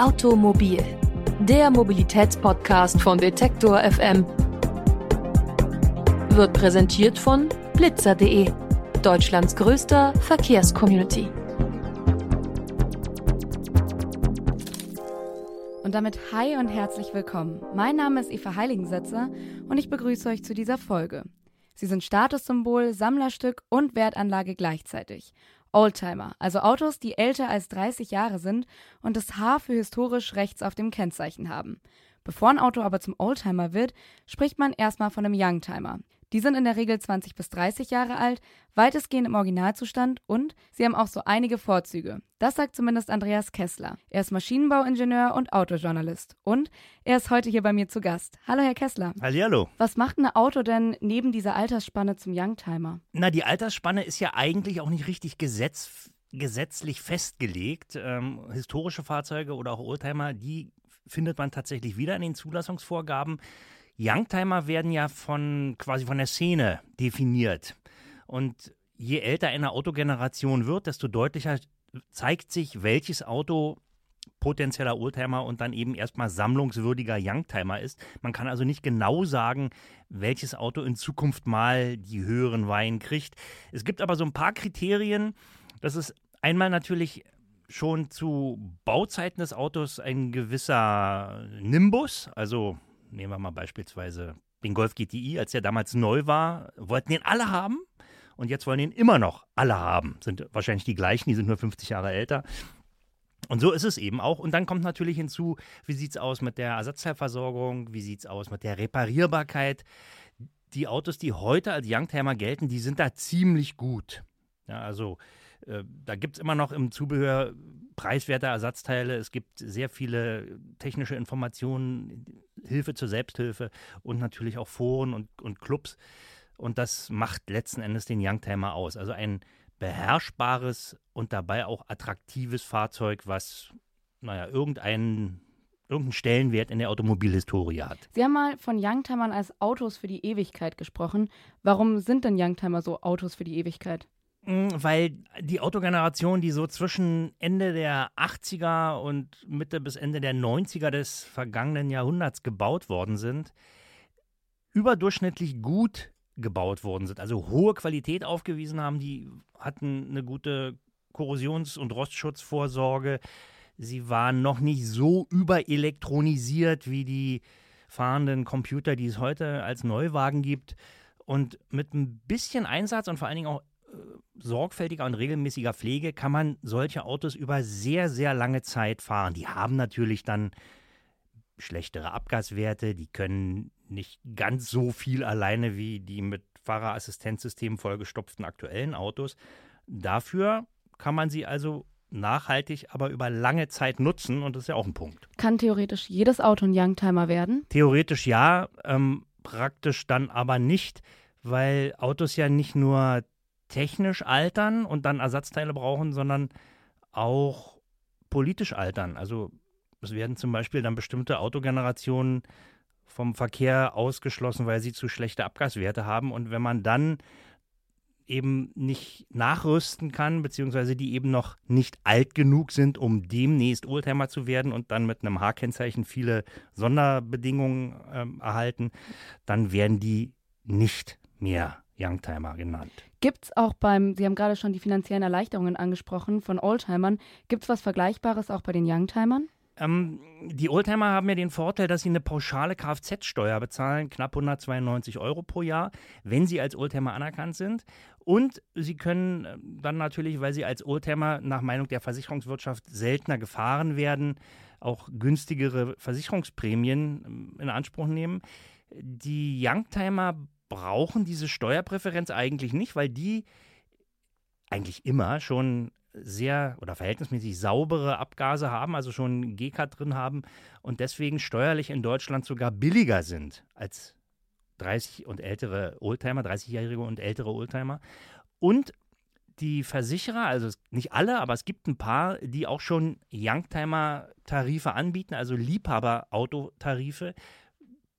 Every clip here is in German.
Automobil, der Mobilitätspodcast von Detektor FM, wird präsentiert von blitzer.de, Deutschlands größter Verkehrscommunity. Und damit hi und herzlich willkommen. Mein Name ist Eva Heiligensetzer und ich begrüße euch zu dieser Folge. Sie sind Statussymbol, Sammlerstück und Wertanlage gleichzeitig. Oldtimer, also Autos, die älter als 30 Jahre sind und das H für historisch rechts auf dem Kennzeichen haben. Bevor ein Auto aber zum Oldtimer wird, spricht man erstmal von einem Youngtimer. Die sind in der Regel 20 bis 30 Jahre alt, weitestgehend im Originalzustand und sie haben auch so einige Vorzüge. Das sagt zumindest Andreas Kessler. Er ist Maschinenbauingenieur und Autojournalist. Und er ist heute hier bei mir zu Gast. Hallo, Herr Kessler. Hallihallo. Was macht ein Auto denn neben dieser Altersspanne zum Youngtimer? Na, die Altersspanne ist ja eigentlich auch nicht richtig gesetz, gesetzlich festgelegt. Ähm, historische Fahrzeuge oder auch Oldtimer, die findet man tatsächlich wieder in den Zulassungsvorgaben. Youngtimer werden ja von quasi von der Szene definiert. Und je älter eine Autogeneration wird, desto deutlicher zeigt sich, welches Auto potenzieller Oldtimer und dann eben erstmal sammlungswürdiger Youngtimer ist. Man kann also nicht genau sagen, welches Auto in Zukunft mal die höheren Weihen kriegt. Es gibt aber so ein paar Kriterien. Das ist einmal natürlich schon zu Bauzeiten des Autos ein gewisser Nimbus, also nehmen wir mal beispielsweise den Golf GTI, als der damals neu war, wollten den alle haben und jetzt wollen den immer noch alle haben. Sind wahrscheinlich die gleichen, die sind nur 50 Jahre älter. Und so ist es eben auch. Und dann kommt natürlich hinzu, wie sieht es aus mit der Ersatzteilversorgung, wie sieht es aus mit der Reparierbarkeit. Die Autos, die heute als Youngtimer gelten, die sind da ziemlich gut. Ja, also äh, da gibt es immer noch im Zubehör preiswerte Ersatzteile. Es gibt sehr viele technische Informationen, Hilfe zur Selbsthilfe und natürlich auch Foren und, und Clubs. Und das macht letzten Endes den Youngtimer aus. Also ein beherrschbares und dabei auch attraktives Fahrzeug, was, naja, irgendeinen irgendeinen Stellenwert in der Automobilhistorie hat. Sie haben mal von Youngtimern als Autos für die Ewigkeit gesprochen. Warum sind denn Youngtimer so Autos für die Ewigkeit? Weil die Autogeneration, die so zwischen Ende der 80er und Mitte bis Ende der 90er des vergangenen Jahrhunderts gebaut worden sind, überdurchschnittlich gut gebaut worden sind, also hohe Qualität aufgewiesen haben, die hatten eine gute Korrosions- und Rostschutzvorsorge. Sie waren noch nicht so überelektronisiert wie die fahrenden Computer, die es heute als Neuwagen gibt. Und mit ein bisschen Einsatz und vor allen Dingen auch sorgfältiger und regelmäßiger Pflege kann man solche Autos über sehr, sehr lange Zeit fahren. Die haben natürlich dann schlechtere Abgaswerte, die können nicht ganz so viel alleine wie die mit Fahrerassistenzsystemen vollgestopften aktuellen Autos. Dafür kann man sie also nachhaltig, aber über lange Zeit nutzen und das ist ja auch ein Punkt. Kann theoretisch jedes Auto ein Youngtimer werden? Theoretisch ja, ähm, praktisch dann aber nicht, weil Autos ja nicht nur technisch altern und dann Ersatzteile brauchen, sondern auch politisch altern. Also es werden zum Beispiel dann bestimmte Autogenerationen vom Verkehr ausgeschlossen, weil sie zu schlechte Abgaswerte haben. Und wenn man dann eben nicht nachrüsten kann, beziehungsweise die eben noch nicht alt genug sind, um demnächst Oldtimer zu werden und dann mit einem H-Kennzeichen viele Sonderbedingungen ähm, erhalten, dann werden die nicht mehr Youngtimer genannt. Gibt es auch beim, Sie haben gerade schon die finanziellen Erleichterungen angesprochen von Oldtimern, gibt es was Vergleichbares auch bei den Youngtimern? Ähm, die Oldtimer haben ja den Vorteil, dass sie eine pauschale Kfz-Steuer bezahlen, knapp 192 Euro pro Jahr, wenn sie als Oldtimer anerkannt sind. Und sie können äh, dann natürlich, weil sie als Oldtimer nach Meinung der Versicherungswirtschaft seltener gefahren werden, auch günstigere Versicherungsprämien ähm, in Anspruch nehmen. Die Youngtimer brauchen diese Steuerpräferenz eigentlich nicht, weil die eigentlich immer schon sehr oder verhältnismäßig saubere Abgase haben, also schon GK drin haben und deswegen steuerlich in Deutschland sogar billiger sind als 30 und ältere Oldtimer, 30-jährige und ältere Oldtimer. Und die Versicherer, also nicht alle, aber es gibt ein paar, die auch schon Youngtimer-Tarife anbieten, also Liebhaber-Autotarife,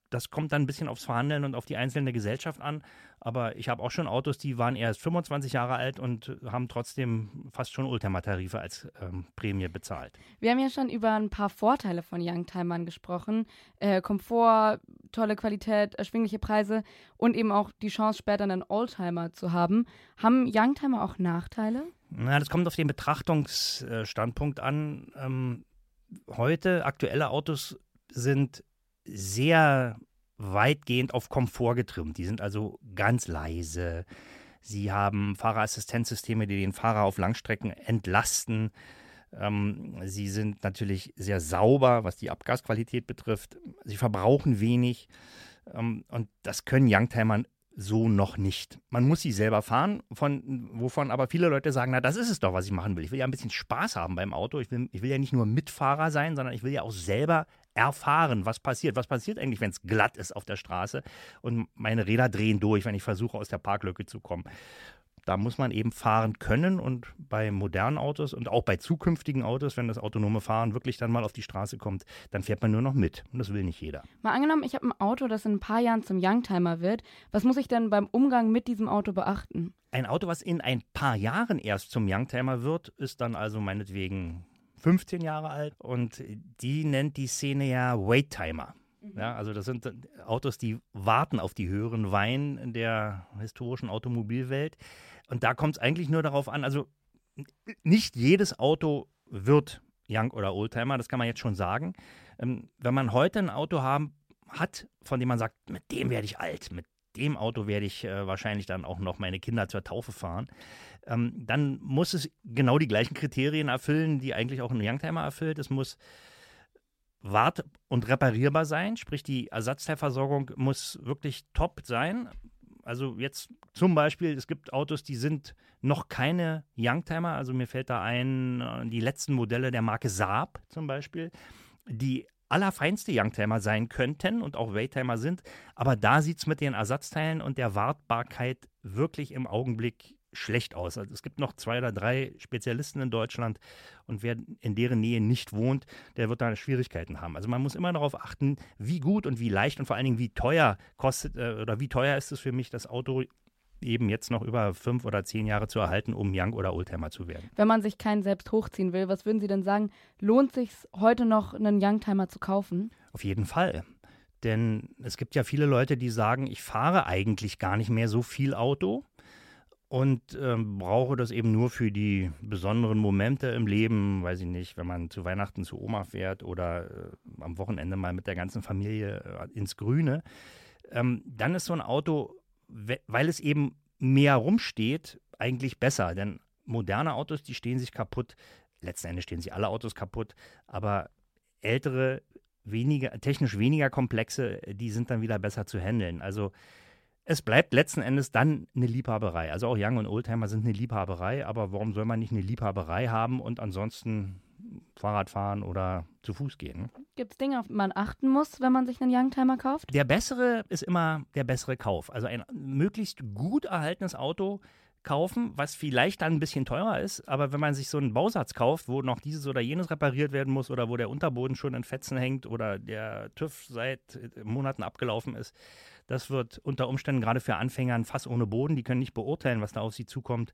das kommt dann ein bisschen aufs Verhandeln und auf die einzelne Gesellschaft an. Aber ich habe auch schon Autos, die waren erst 25 Jahre alt und haben trotzdem fast schon Oldtimer-Tarife als ähm, Prämie bezahlt. Wir haben ja schon über ein paar Vorteile von Youngtimern gesprochen. Äh, Komfort, tolle Qualität, erschwingliche Preise und eben auch die Chance, später einen Oldtimer zu haben. Haben Youngtimer auch Nachteile? Na, das kommt auf den Betrachtungsstandpunkt an. Ähm, heute, aktuelle Autos sind sehr weitgehend auf Komfort getrimmt. Die sind also ganz leise. Sie haben Fahrerassistenzsysteme, die den Fahrer auf Langstrecken entlasten. Ähm, sie sind natürlich sehr sauber, was die Abgasqualität betrifft. Sie verbrauchen wenig. Ähm, und das können Youngtimern so noch nicht. Man muss sie selber fahren, von, wovon aber viele Leute sagen, na, das ist es doch, was ich machen will. Ich will ja ein bisschen Spaß haben beim Auto. Ich will, ich will ja nicht nur Mitfahrer sein, sondern ich will ja auch selber erfahren, was passiert. Was passiert eigentlich, wenn es glatt ist auf der Straße und meine Räder drehen durch, wenn ich versuche, aus der Parklücke zu kommen. Da muss man eben fahren können und bei modernen Autos und auch bei zukünftigen Autos, wenn das autonome Fahren wirklich dann mal auf die Straße kommt, dann fährt man nur noch mit. Und das will nicht jeder. Mal angenommen, ich habe ein Auto, das in ein paar Jahren zum Youngtimer wird. Was muss ich denn beim Umgang mit diesem Auto beachten? Ein Auto, was in ein paar Jahren erst zum Youngtimer wird, ist dann also meinetwegen 15 Jahre alt und die nennt die Szene ja Wait-Timer. Ja, also das sind Autos, die warten auf die höheren Weinen der historischen Automobilwelt. Und da kommt es eigentlich nur darauf an, also nicht jedes Auto wird Young oder Oldtimer, das kann man jetzt schon sagen. Ähm, wenn man heute ein Auto haben, hat, von dem man sagt, mit dem werde ich alt, mit dem Auto werde ich äh, wahrscheinlich dann auch noch meine Kinder zur Taufe fahren, ähm, dann muss es genau die gleichen Kriterien erfüllen, die eigentlich auch ein Youngtimer erfüllt. Es muss wart- und reparierbar sein, sprich die Ersatzteilversorgung muss wirklich top sein. Also jetzt zum Beispiel, es gibt Autos, die sind noch keine Youngtimer. Also mir fällt da ein, äh, die letzten Modelle der Marke Saab zum Beispiel, die allerfeinste Youngtimer sein könnten und auch Waytimer sind. Aber da sieht es mit den Ersatzteilen und der Wartbarkeit wirklich im Augenblick schlecht aus. Also es gibt noch zwei oder drei Spezialisten in Deutschland und wer in deren Nähe nicht wohnt, der wird da Schwierigkeiten haben. Also man muss immer darauf achten, wie gut und wie leicht und vor allen Dingen wie teuer kostet äh, oder wie teuer ist es für mich, das Auto eben jetzt noch über fünf oder zehn Jahre zu erhalten, um Young oder Oldtimer zu werden. Wenn man sich keinen selbst hochziehen will, was würden Sie denn sagen, lohnt sich heute noch einen Youngtimer zu kaufen? Auf jeden Fall. Denn es gibt ja viele Leute, die sagen, ich fahre eigentlich gar nicht mehr so viel Auto und ähm, brauche das eben nur für die besonderen Momente im Leben, weiß ich nicht, wenn man zu Weihnachten zu Oma fährt oder äh, am Wochenende mal mit der ganzen Familie äh, ins Grüne. Ähm, dann ist so ein Auto weil es eben mehr rumsteht, eigentlich besser. Denn moderne Autos, die stehen sich kaputt. Letzten Endes stehen sich alle Autos kaputt, aber ältere, weniger, technisch weniger komplexe, die sind dann wieder besser zu handeln. Also es bleibt letzten Endes dann eine Liebhaberei. Also auch Young und Oldtimer sind eine Liebhaberei, aber warum soll man nicht eine Liebhaberei haben und ansonsten Fahrrad fahren oder zu Fuß gehen. Gibt es Dinge, auf die man achten muss, wenn man sich einen Youngtimer kauft? Der bessere ist immer der bessere Kauf. Also ein möglichst gut erhaltenes Auto kaufen, was vielleicht dann ein bisschen teurer ist, aber wenn man sich so einen Bausatz kauft, wo noch dieses oder jenes repariert werden muss oder wo der Unterboden schon in Fetzen hängt oder der TÜV seit Monaten abgelaufen ist, das wird unter Umständen gerade für Anfänger ein Fass ohne Boden. Die können nicht beurteilen, was da auf sie zukommt.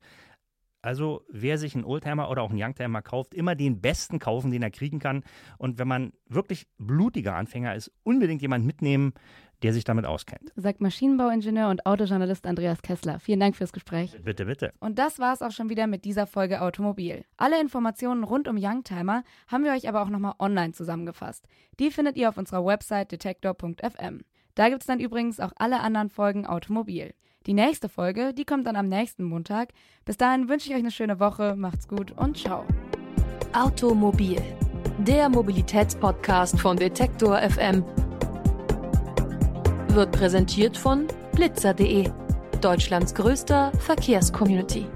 Also wer sich einen Oldtimer oder auch einen Youngtimer kauft, immer den besten kaufen, den er kriegen kann. Und wenn man wirklich blutiger Anfänger ist, unbedingt jemand mitnehmen, der sich damit auskennt. Sagt Maschinenbauingenieur und Autojournalist Andreas Kessler. Vielen Dank fürs Gespräch. Bitte, bitte. Und das war es auch schon wieder mit dieser Folge Automobil. Alle Informationen rund um Youngtimer haben wir euch aber auch nochmal online zusammengefasst. Die findet ihr auf unserer Website detektor.fm. Da gibt es dann übrigens auch alle anderen Folgen Automobil. Die nächste Folge, die kommt dann am nächsten Montag. Bis dahin wünsche ich euch eine schöne Woche, macht's gut und ciao. Automobil, der Mobilitätspodcast von Detektor FM, wird präsentiert von blitzer.de, Deutschlands größter Verkehrscommunity.